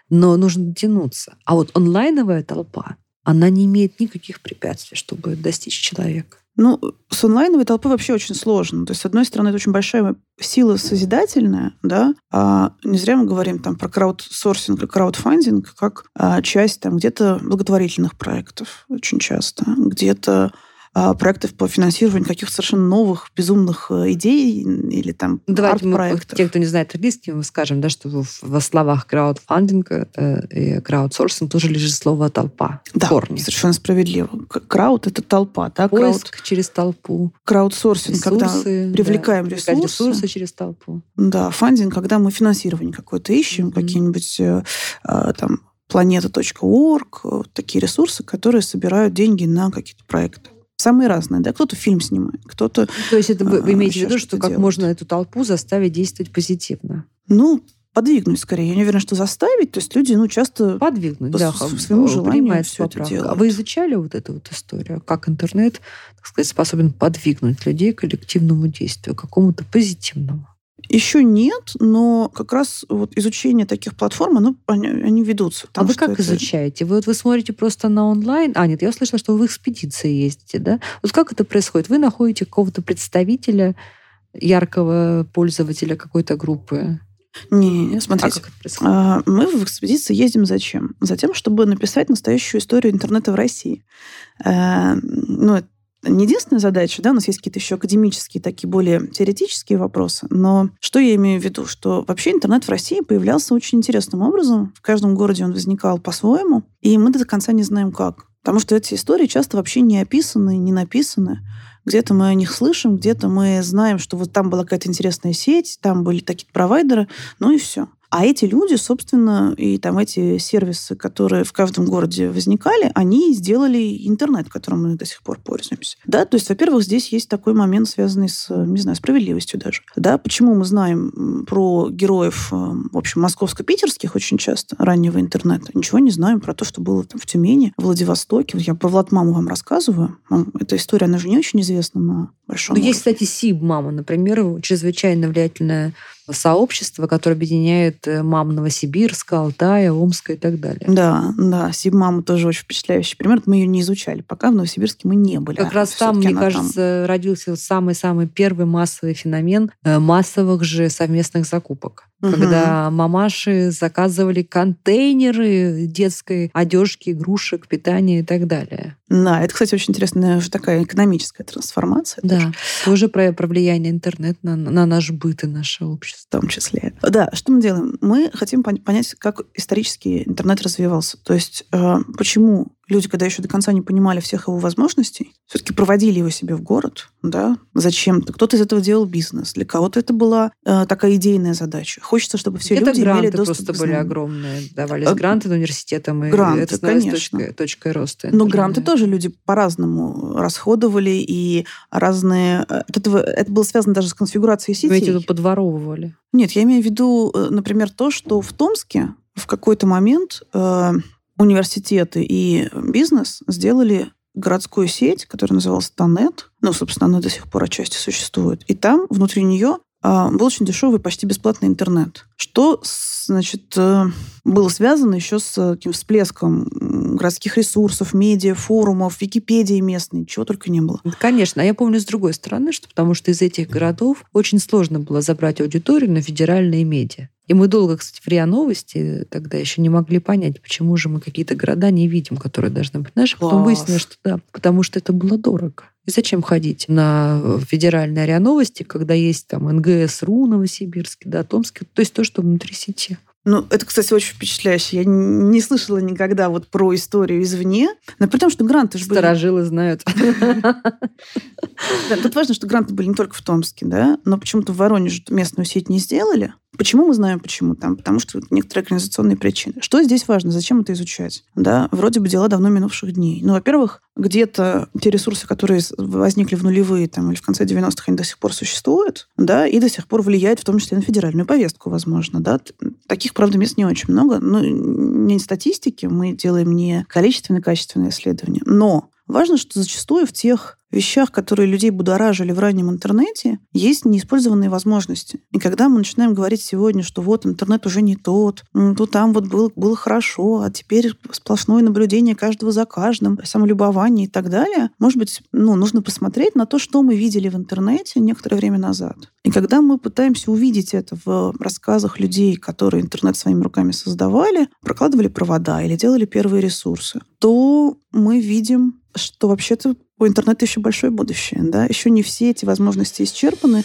Но нужно дотянуться. А вот онлайновая толпа, она не имеет никаких препятствий, чтобы достичь человека. Ну, с онлайновой толпой вообще очень сложно. То есть, с одной стороны, это очень большая сила созидательная, да, а не зря мы говорим там про краудсорсинг и краудфандинг как а, часть там где-то благотворительных проектов очень часто, где-то проектов по финансированию каких-то совершенно новых, безумных э, идей или там Давайте мы, те, кто не знает английский, мы скажем, да, что во словах краудфандинг э, и краудсорсинг тоже лежит слово «толпа» да, корни. совершенно справедливо. Crowd — это толпа, да? Поиск crowd, через толпу. Краудсорсинг, когда привлекаем да, ресурсы. ресурсы через толпу. Да, funding, когда мы финансирование какое-то ищем, mm-hmm. какие-нибудь э, там planeta.org, такие ресурсы, которые собирают деньги на какие-то проекты самые разные, да, кто-то фильм снимает, кто-то... То есть это вы, вы имеете в виду, что как делает. можно эту толпу заставить действовать позитивно? Ну, подвигнуть скорее. Я не уверена, что заставить. То есть люди, ну, часто... Подвигнуть, да. По своему желанию все это делают. А вы изучали вот эту вот историю? Как интернет, так сказать, способен подвигнуть людей к коллективному действию, к какому-то позитивному? Еще нет, но как раз вот изучение таких платформ, оно, они, они ведутся. А вы как это... изучаете? Вы, вот вы смотрите просто на онлайн? А, нет, я слышала, что вы в экспедиции ездите, да? Вот как это происходит? Вы находите какого-то представителя, яркого пользователя какой-то группы? Не, смотрите. А как это происходит? А, мы в экспедиции ездим зачем? Затем, чтобы написать настоящую историю интернета в России. А, ну, не единственная задача, да, у нас есть какие-то еще академические, такие более теоретические вопросы, но что я имею в виду? Что вообще интернет в России появлялся очень интересным образом. В каждом городе он возникал по-своему, и мы до конца не знаем как. Потому что эти истории часто вообще не описаны, не написаны. Где-то мы о них слышим, где-то мы знаем, что вот там была какая-то интересная сеть, там были такие провайдеры, ну и все. А эти люди, собственно, и там эти сервисы, которые в каждом городе возникали, они сделали интернет, которым мы до сих пор пользуемся. Да, то есть, во-первых, здесь есть такой момент, связанный с, не знаю, справедливостью даже. Да, почему мы знаем про героев, э, в общем, московско-питерских очень часто, раннего интернета, ничего не знаем про то, что было там в Тюмени, в Владивостоке. Я про Владмаму вам рассказываю. Эта история, она же не очень известна на большом Ну, есть, кстати, Сиб мама, например, чрезвычайно влиятельная сообщество, которое объединяет э, мам Новосибирска, Алтая, Омска и так далее. Да, да. Сиб-мама тоже очень впечатляющий пример. Мы ее не изучали. Пока в Новосибирске мы не были. Как раз там, мне кажется, там. родился самый-самый первый массовый феномен э, массовых же совместных закупок угу. когда мамаши заказывали контейнеры детской одежки, игрушек, питания и так далее. Да, это, кстати, очень интересная такая экономическая трансформация. Да, тоже, тоже про, про влияние интернета на, на наш быт и наше общество. В том числе. Да, что мы делаем? Мы хотим понять, как исторически интернет развивался. То есть э, почему люди, когда еще до конца не понимали всех его возможностей, все-таки проводили его себе в город, да, зачем-то. Кто-то из этого делал бизнес, для кого-то это была э, такая идейная задача. Хочется, чтобы все это люди имели доступ просто были огромные. Давались а, гранты университетам, и гранты, это конечно. точкой, точкой роста. Но гранты тоже люди по-разному расходовали, и разные... Э, это, это было связано даже с конфигурацией сетей. Вы эти подворовывали? Нет, я имею в виду, э, например, то, что в Томске в какой-то момент э, университеты и бизнес сделали городскую сеть, которая называлась Тонет. Ну, собственно, она до сих пор отчасти существует. И там внутри нее а, был очень дешевый, почти бесплатный интернет. Что, значит, э, было связано еще с таким всплеском городских ресурсов, медиа, форумов, Википедии местной, чего только не было. Конечно. А я помню с другой стороны, что потому что из этих городов очень сложно было забрать аудиторию на федеральные медиа. И мы долго, кстати, в РИА Новости тогда еще не могли понять, почему же мы какие-то города не видим, которые должны быть наши. Потом выяснилось, что да, потому что это было дорого. И зачем ходить на федеральные РИА Новости, когда есть там НГС.ру Новосибирске, да, Томске, то есть то, что внутри сети. Ну, это, кстати, очень впечатляюще. Я не слышала никогда вот про историю извне. Но при том, что гранты же были... Старожилы знают. Тут важно, что гранты были не только в Томске, да, но почему-то в Воронеже местную сеть не сделали. Почему мы знаем, почему там? Потому что некоторые организационные причины. Что здесь важно? Зачем это изучать? Да, вроде бы дела давно минувших дней. Ну, во-первых, где-то те ресурсы, которые возникли в нулевые там, или в конце 90-х, они до сих пор существуют, да, и до сих пор влияют в том числе на федеральную повестку, возможно, да. Таких, правда, мест не очень много. Ну, не статистики, мы делаем не количественные, качественные исследования. Но важно, что зачастую в тех вещах, которые людей будоражили в раннем интернете, есть неиспользованные возможности. И когда мы начинаем говорить сегодня, что вот интернет уже не тот, то там вот было, было хорошо, а теперь сплошное наблюдение каждого за каждым, самолюбование и так далее, может быть, ну, нужно посмотреть на то, что мы видели в интернете некоторое время назад. И когда мы пытаемся увидеть это в рассказах людей, которые интернет своими руками создавали, прокладывали провода или делали первые ресурсы, то мы видим, что вообще-то у интернета еще большое будущее, да, еще не все эти возможности исчерпаны.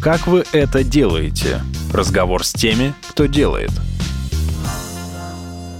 Как вы это делаете? Разговор с теми, кто делает –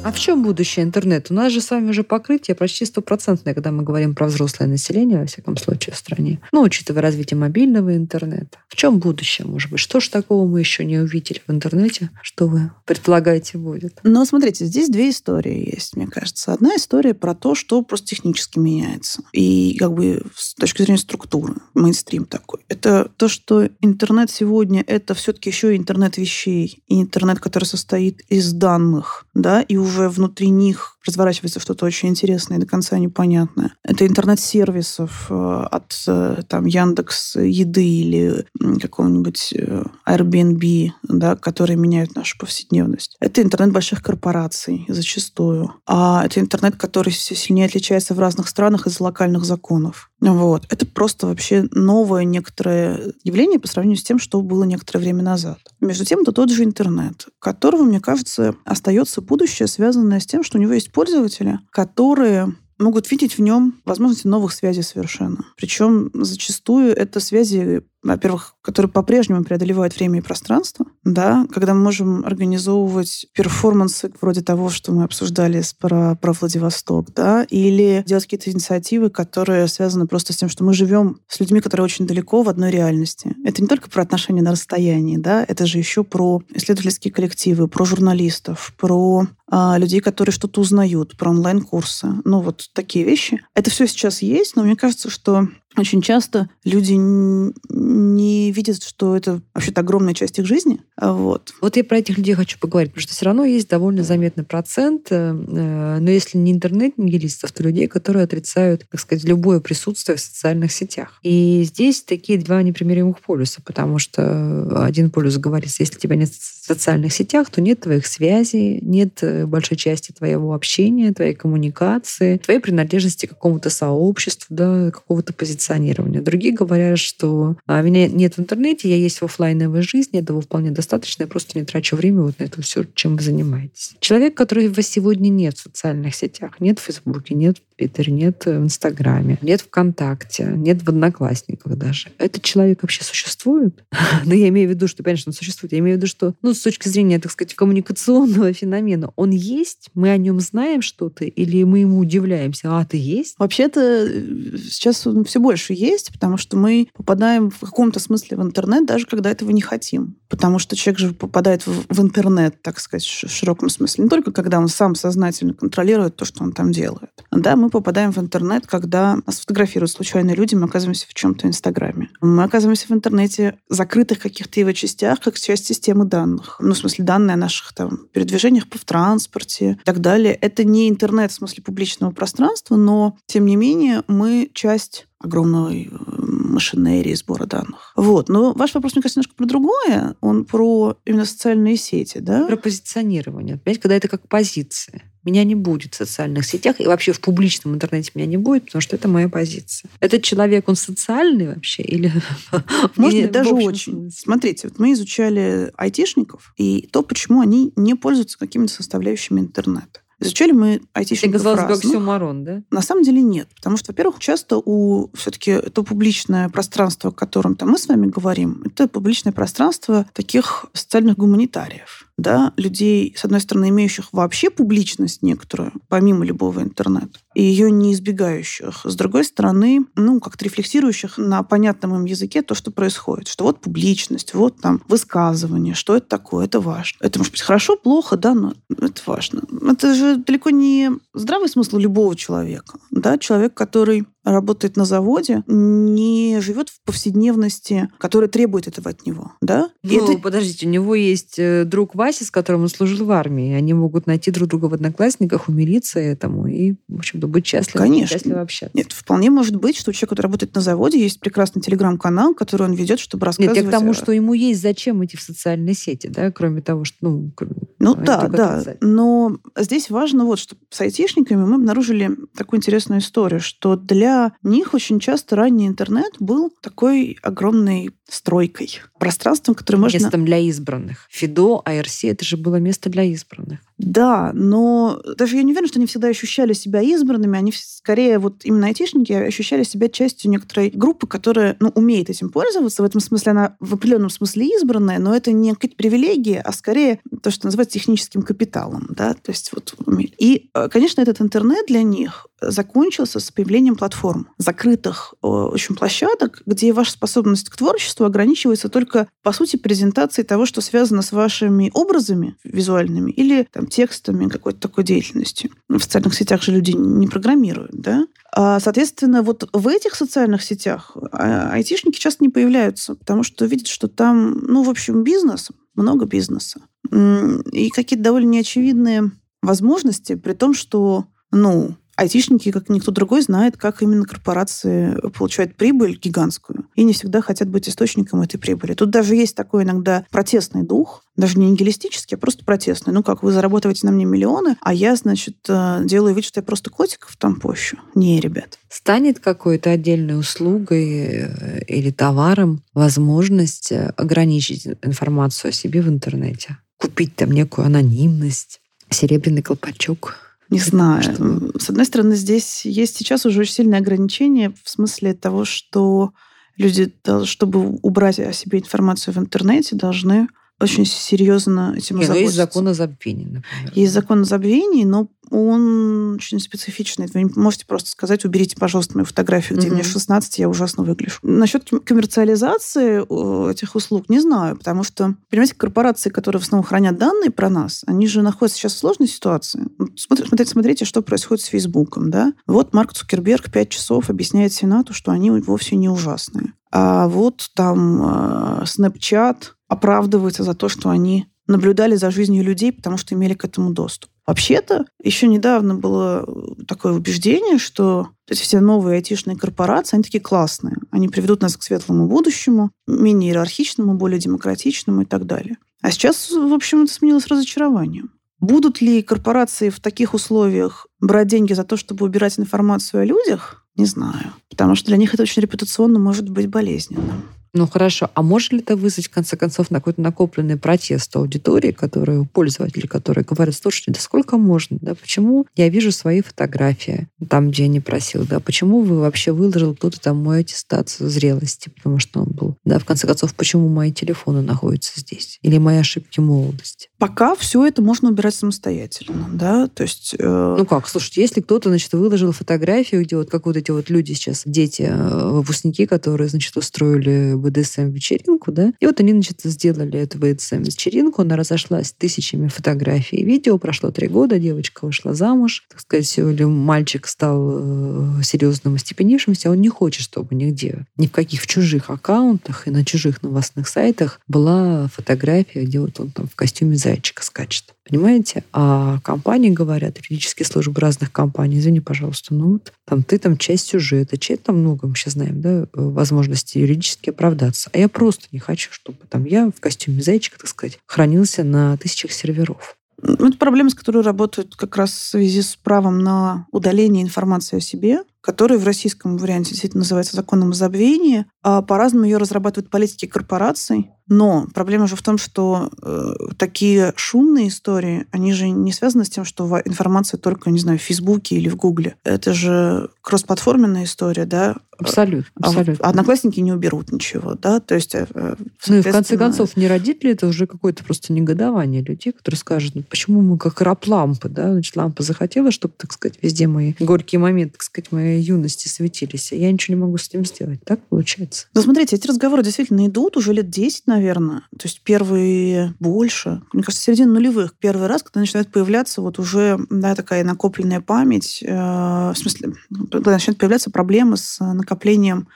а в чем будущее интернета? У нас же с вами уже покрытие почти стопроцентное, когда мы говорим про взрослое население, во всяком случае, в стране. Ну, учитывая развитие мобильного интернета. В чем будущее, может быть? Что ж такого мы еще не увидели в интернете, что вы предполагаете будет? Ну, смотрите, здесь две истории есть, мне кажется. Одна история про то, что просто технически меняется. И как бы с точки зрения структуры, мейнстрим такой. Это то, что интернет сегодня — это все-таки еще и интернет вещей, и интернет, который состоит из данных, да, и уже внутри них разворачивается что-то очень интересное и до конца непонятное. Это интернет-сервисов э, от э, там, Яндекс Еды или какого-нибудь э, Airbnb, да, которые меняют нашу повседневность. Это интернет больших корпораций зачастую. А это интернет, который все сильнее отличается в разных странах из-за локальных законов. Вот. Это просто вообще новое некоторое явление по сравнению с тем, что было некоторое время назад. Между тем, это тот же интернет, которого, мне кажется, остается будущее, связанное с тем, что у него есть пользователи, которые могут видеть в нем возможности новых связей совершенно. Причем зачастую это связи во-первых, которые по-прежнему преодолевают время и пространство, да, когда мы можем организовывать перформансы вроде того, что мы обсуждали про, про Владивосток, да, или делать какие-то инициативы, которые связаны просто с тем, что мы живем с людьми, которые очень далеко в одной реальности. Это не только про отношения на расстоянии, да, это же еще про исследовательские коллективы, про журналистов, про а, людей, которые что-то узнают, про онлайн-курсы. Ну, вот такие вещи. Это все сейчас есть, но мне кажется, что очень часто люди не видят, что это вообще-то огромная часть их жизни. А вот. Вот я про этих людей хочу поговорить, потому что все равно есть довольно заметный процент, э, э, но если не интернет-нигилистов, то людей, которые отрицают, так сказать, любое присутствие в социальных сетях. И здесь такие два непримиримых полюса, потому что один полюс говорит, если тебя нет социальных сетях, то нет твоих связей, нет э, большой части твоего общения, твоей коммуникации, твоей принадлежности к какому-то сообществу, да, какого-то позиционирования. Другие говорят, что а, меня нет в интернете, я есть в офлайновой жизни, этого вполне достаточно, я просто не трачу время вот на это все, чем вы занимаетесь. Человек, которого сегодня нет в социальных сетях, нет в Фейсбуке, нет Твиттере, нет в Инстаграме, нет ВКонтакте, нет в Одноклассниках даже. Этот человек вообще существует? Но ну, я имею в виду, что, конечно, он существует. Я имею в виду, что, ну, с точки зрения, так сказать, коммуникационного феномена, он есть, мы о нем знаем что-то, или мы ему удивляемся, а ты есть? Вообще-то э, сейчас он все больше есть, потому что мы попадаем в каком-то смысле в интернет, даже когда этого не хотим. Потому что человек же попадает в, в интернет, так сказать, в широком смысле. Не только когда он сам сознательно контролирует то, что он там делает. Да, мы попадаем в интернет, когда нас фотографируют случайные люди, мы оказываемся в чем-то Инстаграме. Мы оказываемся в интернете, закрытых каких-то его частях, как часть системы данных. Ну, в смысле, данные о наших там передвижениях в транспорте и так далее. Это не интернет в смысле публичного пространства, но, тем не менее, мы часть огромной э, машинерии сбора данных. Вот. Но ваш вопрос, мне кажется, немножко про другое. Он про именно социальные сети, да? Про позиционирование. Понимаете, когда это как позиция. Меня не будет в социальных сетях, и вообще в публичном интернете меня не будет, потому что это моя позиция. Этот человек, он социальный вообще? Или Может быть, даже очень. Смотрите, вот мы изучали айтишников, и то, почему они не пользуются какими-то составляющими интернета. Изучали мы айтишников Казалось бы, оксюмарон, да? На самом деле нет. Потому что, во-первых, часто у все-таки это публичное пространство, о котором там мы с вами говорим, это публичное пространство таких социальных гуманитариев да, людей, с одной стороны, имеющих вообще публичность некоторую, помимо любого интернета, и ее не избегающих. С другой стороны, ну, как-то рефлексирующих на понятном им языке то, что происходит. Что вот публичность, вот там высказывание, что это такое, это важно. Это может быть хорошо, плохо, да, но это важно. Это же далеко не здравый смысл любого человека. Да? Человек, который работает на заводе, не живет в повседневности, которая требует этого от него, да? Ну, это... подождите, у него есть э, друг Вася, с которым он служил в армии. Они могут найти друг друга в одноклассниках, умириться этому и, в общем-то, быть счастливы, Конечно. счастливы общаться. Нет, вполне может быть, что у человека, который работает на заводе, есть прекрасный телеграм-канал, который он ведет, чтобы рассказывать... Нет, я к тому, что ему есть зачем идти в социальные сети, да, кроме того, что... Ну, ну да, да. Но здесь важно вот, что с айтишниками мы обнаружили такую интересную историю, что для них очень часто ранний интернет был такой огромной стройкой, пространством, которое можно... Местом для избранных. Фидо, АРС — это же было место для избранных. Да, но даже я не уверена, что они всегда ощущали себя избранными. Они скорее, вот именно айтишники, ощущали себя частью некоторой группы, которая ну, умеет этим пользоваться. В этом смысле она в определенном смысле избранная, но это не какие-то привилегии, а скорее то, что называется техническим капиталом. Да? То есть вот, и, э, конечно, этот интернет для них закончился с появлением платформ, закрытых очень площадок, где ваша способность к творчеству ограничивается только, по сути, презентацией того, что связано с вашими образами визуальными или там, текстами, какой-то такой деятельностью. В социальных сетях же люди не программируют, да? А, соответственно, вот в этих социальных сетях а, айтишники часто не появляются, потому что видят, что там, ну, в общем, бизнес, много бизнеса. И какие-то довольно неочевидные возможности, при том, что, ну, айтишники, как никто другой, знают, как именно корпорации получают прибыль гигантскую. И не всегда хотят быть источником этой прибыли. Тут даже есть такой иногда протестный дух, даже не нигилистический, а просто протестный. Ну как, вы зарабатываете на мне миллионы, а я, значит, э, делаю вид, что я просто котиков там пощу. Не, ребят. Станет какой-то отдельной услугой э, или товаром возможность э, ограничить информацию о себе в интернете? Купить там некую анонимность, серебряный колпачок? Не знаю. Что? С одной стороны, здесь есть сейчас уже очень сильное ограничение в смысле того, что люди, чтобы убрать о себе информацию в интернете, должны очень серьезно этим Нет, есть закон о забвении, например. Есть закон о забвении, но он очень специфичный. Вы не можете просто сказать, уберите, пожалуйста, мою фотографию, где mm-hmm. мне 16, я ужасно выгляжу. Насчет коммерциализации э, этих услуг не знаю, потому что, понимаете, корпорации, которые в основном хранят данные про нас, они же находятся сейчас в сложной ситуации. Смотрите, смотрите, смотрите что происходит с Фейсбуком. Да? Вот Марк Цукерберг пять часов объясняет Сенату, что они вовсе не ужасные. А вот там э, Snapchat оправдывается за то, что они наблюдали за жизнью людей, потому что имели к этому доступ. Вообще-то, еще недавно было такое убеждение, что эти все новые айтишные корпорации, они такие классные. Они приведут нас к светлому будущему, менее иерархичному, более демократичному и так далее. А сейчас, в общем, это сменилось разочарованием. Будут ли корпорации в таких условиях брать деньги за то, чтобы убирать информацию о людях? Не знаю. Потому что для них это очень репутационно может быть болезненным. Ну хорошо, а может ли это вызвать, в конце концов, на какой-то накопленный протест аудитории, которые, пользователи, которые говорят, слушайте, да сколько можно, да, почему я вижу свои фотографии там, где я не просил, да, почему вы вообще выложил кто-то там мой аттестат зрелости, потому что он был, да, в конце концов, почему мои телефоны находятся здесь, или мои ошибки молодости. Пока все это можно убирать самостоятельно, да, то есть... Э... Ну как, слушайте, если кто-то, значит, выложил фотографию, где вот как вот эти вот люди сейчас, дети, э, выпускники, которые, значит, устроили БДСМ-вечеринку, да, и вот они, значит, сделали эту БДСМ-вечеринку, она разошлась тысячами фотографий и видео, прошло три года, девочка вышла замуж, так сказать, или мальчик стал э, серьезным остепенившимся, он не хочет, чтобы нигде, ни в каких в чужих аккаунтах и на чужих новостных сайтах была фотография, где вот он там в костюме зайчика скачет. Понимаете? А компании говорят, юридические службы разных компаний, извини, пожалуйста, ну вот там ты там часть сюжета, часть там много, мы сейчас знаем, да, возможности юридически оправдаться. А я просто не хочу, чтобы там я в костюме зайчика, так сказать, хранился на тысячах серверов. Ну, это проблема, с которой работают как раз в связи с правом на удаление информации о себе, который в российском варианте действительно называется законом о забвении. А по-разному ее разрабатывают политики корпораций. Но проблема же в том, что э, такие шумные истории, они же не связаны с тем, что информация только, не знаю, в Фейсбуке или в Гугле. Это же кроссплатформенная история, да? Абсолютно. А абсолютно. А одноклассники не уберут ничего, да? То есть, соответственно... Э, ну и в конце концов, не родители, это уже какое-то просто негодование людей, которые скажут, ну, почему мы как раб лампы, да? Значит, лампа захотела, чтобы, так сказать, везде мои горькие моменты, так сказать, моей юности светились, а я ничего не могу с этим сделать. Так получается? Ну, смотрите, эти разговоры действительно идут уже лет 10, наверное. То есть первые больше. Мне кажется, середина нулевых. Первый раз, когда начинает появляться вот уже да, такая накопленная память, э, в смысле, когда начинают появляться проблемы с накоплением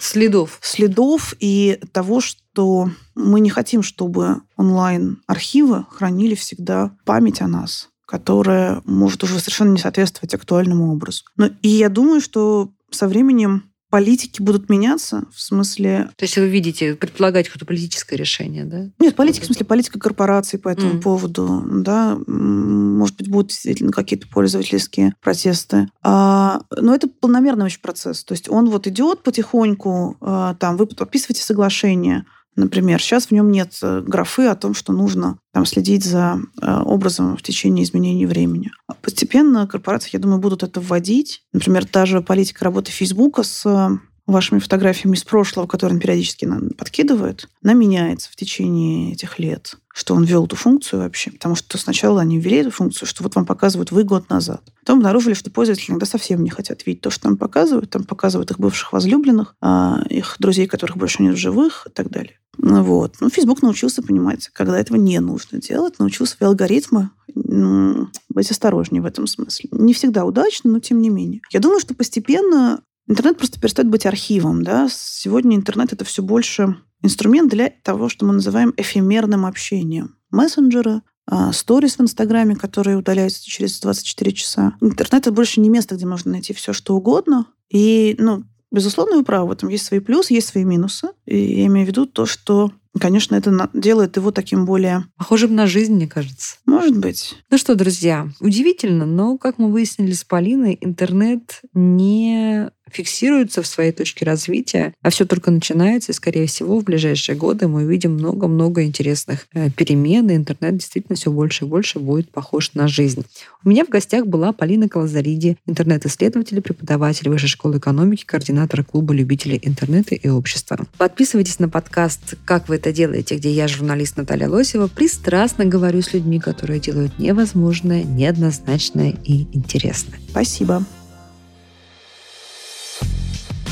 следов. Следов и того, что мы не хотим, чтобы онлайн-архивы хранили всегда память о нас которая может уже совершенно не соответствовать актуальному образу. Но, и я думаю, что со временем политики будут меняться, в смысле... То есть вы видите, предполагать какое-то политическое решение, да? Нет, политика, в смысле, политика корпораций по этому mm. поводу, да, может быть, будут действительно какие-то пользовательские протесты. А, но это полномерный очень процесс. То есть он вот идет потихоньку, а, там, вы подписываете соглашение, Например, сейчас в нем нет э, графы о том, что нужно там, следить за э, образом в течение изменений времени. А постепенно корпорации, я думаю, будут это вводить. Например, та же политика работы Фейсбука с э, вашими фотографиями из прошлого, которые он периодически нам подкидывает, она меняется в течение этих лет что он ввел эту функцию вообще. Потому что сначала они ввели эту функцию, что вот вам показывают вы год назад. Потом обнаружили, что пользователи иногда совсем не хотят видеть то, что там показывают. Там показывают их бывших возлюбленных, а, их друзей, которых больше нет в живых и так далее. Вот. Ну, Facebook научился понимать, когда этого не нужно делать, научился свои алгоритмы ну, быть осторожнее в этом смысле. Не всегда удачно, но тем не менее. Я думаю, что постепенно интернет просто перестает быть архивом. Да? Сегодня интернет — это все больше инструмент для того, что мы называем эфемерным общением. Мессенджеры, а, сторис в Инстаграме, которые удаляются через 24 часа. Интернет — это больше не место, где можно найти все, что угодно. И, ну, безусловно, вы правы, в этом есть свои плюсы, есть свои минусы. И я имею в виду то, что Конечно, это делает его таким более... Похожим на жизнь, мне кажется. Может быть. Ну что, друзья, удивительно, но, как мы выяснили с Полиной, интернет не фиксируется в своей точке развития, а все только начинается, и, скорее всего, в ближайшие годы мы увидим много-много интересных э, перемен, и интернет действительно все больше и больше будет похож на жизнь. У меня в гостях была Полина Калазариди, интернет-исследователь, преподаватель Высшей школы экономики, координатор клуба любителей интернета и общества. Подписывайтесь на подкаст «Как вы это делаете», где я, журналист Наталья Лосева, пристрастно говорю с людьми, которые делают невозможное, неоднозначное и интересное. Спасибо.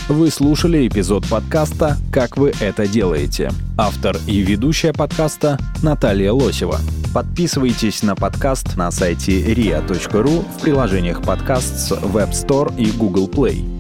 Вы слушали эпизод подкаста «Как вы это делаете». Автор и ведущая подкаста Наталья Лосева. Подписывайтесь на подкаст на сайте ria.ru в приложениях подкаст с Web Store и Google Play.